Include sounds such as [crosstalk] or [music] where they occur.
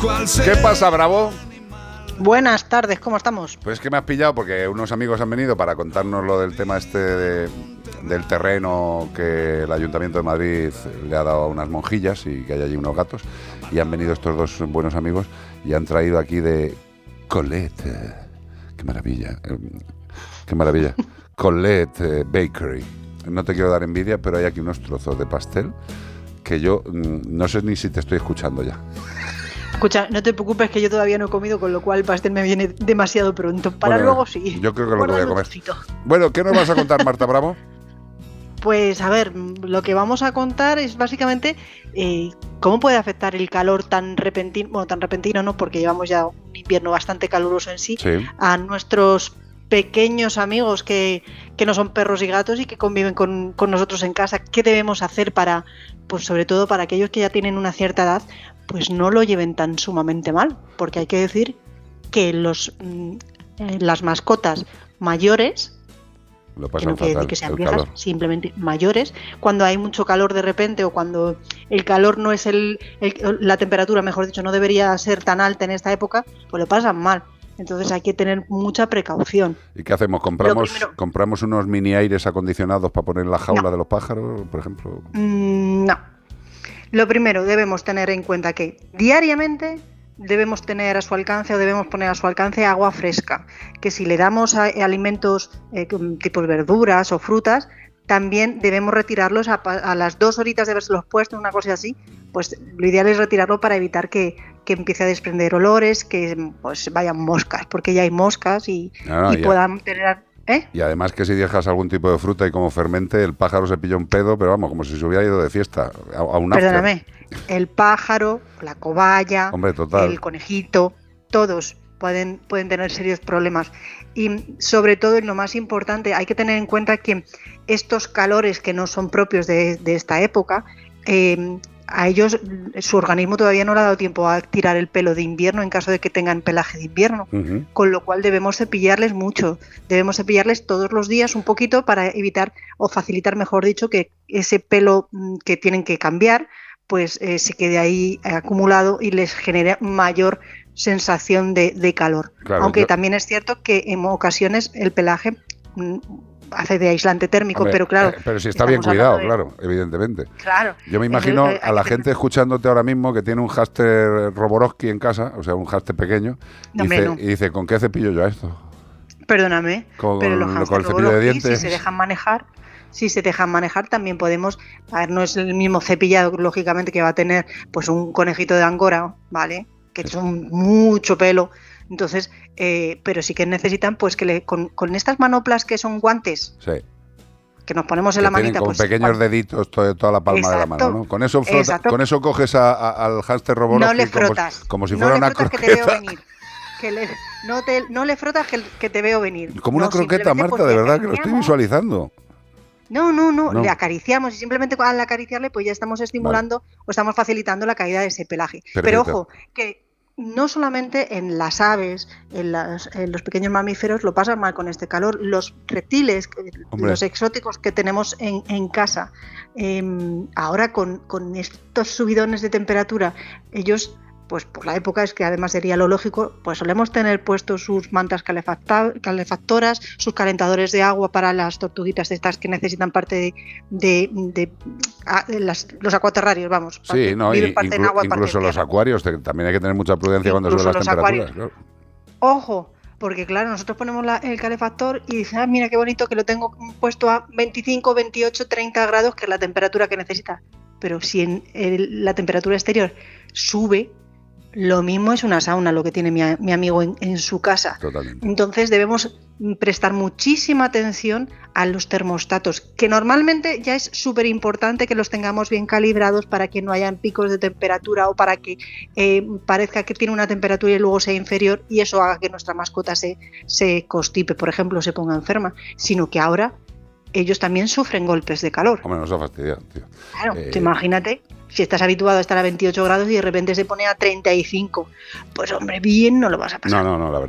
¿Qué pasa, Bravo? Buenas tardes, ¿cómo estamos? Pues que me has pillado porque unos amigos han venido para contarnos lo del tema este del terreno que el Ayuntamiento de Madrid le ha dado a unas monjillas y que hay allí unos gatos. Y han venido estos dos buenos amigos y han traído aquí de Colette. Qué maravilla. eh, Qué maravilla. [laughs] Colette eh, Bakery. No te quiero dar envidia, pero hay aquí unos trozos de pastel que yo mm, no sé ni si te estoy escuchando ya. [laughs] Escucha, no te preocupes que yo todavía no he comido, con lo cual el pastel me viene demasiado pronto. Para Bueno, luego sí. Yo creo que lo que voy a comer. Bueno, ¿qué nos vas a contar, Marta Bravo? [laughs] Pues a ver, lo que vamos a contar es básicamente eh, cómo puede afectar el calor tan repentino, bueno, tan repentino no, porque llevamos ya un invierno bastante caluroso en sí, Sí. a nuestros pequeños amigos que, que no son perros y gatos y que conviven con, con nosotros en casa. ¿Qué debemos hacer para, pues sobre todo para aquellos que ya tienen una cierta edad, pues no lo lleven tan sumamente mal? Porque hay que decir que los, mm, eh, las mascotas mayores Lo que no fatal, que sean viejas, calor. simplemente mayores, cuando hay mucho calor de repente o cuando el calor no es el, el- la temperatura, mejor dicho, no debería ser tan alta en esta época, pues lo pasan mal. Entonces hay que tener mucha precaución. ¿Y qué hacemos? ¿Compramos, primero- compramos unos mini aires acondicionados para poner en la jaula No. de los pájaros, por ejemplo? Mm, no. Lo primero, debemos tener en cuenta que diariamente debemos tener a su alcance o debemos poner a su alcance agua fresca. Que si le damos a- alimentos eh, tipo verduras o frutas, también debemos retirarlos a, a las dos horitas de haberse los puesto, una cosa así. Pues lo ideal es retirarlo para evitar que, que empiece a desprender olores, que pues vayan moscas, porque ya hay moscas y, No, no, y puedan tener. ¿Eh? Y además que si dejas algún tipo de fruta y como fermente, el pájaro se pilla un pedo, pero vamos, como si se hubiera ido de fiesta a, a un after. Perdóname, el pájaro, la cobaya, Hombre, total. el conejito, todos pueden, pueden tener serios problemas. Y sobre todo, y lo más importante, hay que tener en cuenta que estos calores que no son propios de, de esta época, eh, a ellos su organismo todavía no le ha dado tiempo a tirar el pelo de invierno en caso de que tengan pelaje de invierno con lo cual debemos cepillarles mucho. Debemos cepillarles todos los días un poquito para evitar o facilitar, mejor dicho, que ese pelo mm, que tienen que cambiar, pues eh, se quede ahí acumulado y les genere mayor sensación de, de calor. Claro, Aunque yo- también es cierto que en ocasiones el pelaje mm, hace de aislante térmico, pero claro. eh, pero si está bien cuidado, de- claro, evidentemente. Claro. Yo me imagino a la gente escuchándote ahora mismo que tiene un háster Roborowski en casa, o sea, un háster pequeño, y, No, hombre, dice, no. y dice, ¿con qué cepillo yo a esto? Perdóname, Con- pero los con el cepillo de Roborowski, si dientes. se dejan manejar, si se dejan manejar, también podemos, a ver, no es el mismo cepillado, lógicamente, que va a tener pues un conejito de Angora, ¿vale? Que son mucho pelo. Entonces, eh, pero sí que necesitan, pues que le, con, con estas manoplas que son guantes, Sí. que nos ponemos en que la manita, con pues pequeños deditos to- toda la palma de la mano, Exacto. ¿no? Con eso, frota- Exacto. con eso coges a- a- al hámster Roborowski no le como, frotas. como si no fuera le una frotas que te veo croqueta. venir. Que le- no, te, no le frotas que, que te veo venir. Como una No, croqueta, Marta, de verdad que lo estoy visualizando. No, no, no, No. le acariciamos y simplemente al acariciarle pues ya estamos estimulando o estamos facilitando la caída de ese pelaje. Pero Perfecto. ojo, que no solamente en las aves, en, las- en los pequeños mamíferos lo pasan mal con este calor, los reptiles, Hombre. los exóticos que tenemos en, en casa, em, ahora con, con estos subidones de temperatura, ellos... Pues por la época es que además sería lo lógico, pues solemos tener puestos sus mantas calefactoras, sus calentadores de agua para las tortuguitas estas que necesitan parte de, las- los acuaterrarios, vamos. Sí, no, y parte en parte incluso los acuarios, te- también hay que tener mucha prudencia cuando suben las temperaturas. claro. Ojo, porque claro, nosotros ponemos la- el calefactor y dices, ah, mira qué bonito que lo tengo puesto a 25, 28, 30 grados, que es la temperatura que necesita. Pero si en el- la temperatura exterior sube, lo mismo es una sauna lo que tiene mi, amigo en- en su casa. Totalmente. Entonces debemos prestar muchísima atención a los termostatos, que normalmente ya es súper importante que los tengamos bien calibrados para que no hayan picos de temperatura o para que eh, parezca que tiene una temperatura y luego sea inferior y eso haga que nuestra mascota se, se constipe, por ejemplo, se ponga enferma, sino que ahora ellos también sufren golpes de calor. Hombre, nos ha fastidiado, tío. Claro, Eh, imagínate, si estás habituado a estar a 28 grados y de repente se pone a 35, pues hombre, bien no lo vas a pasar. No, no, no, la verdad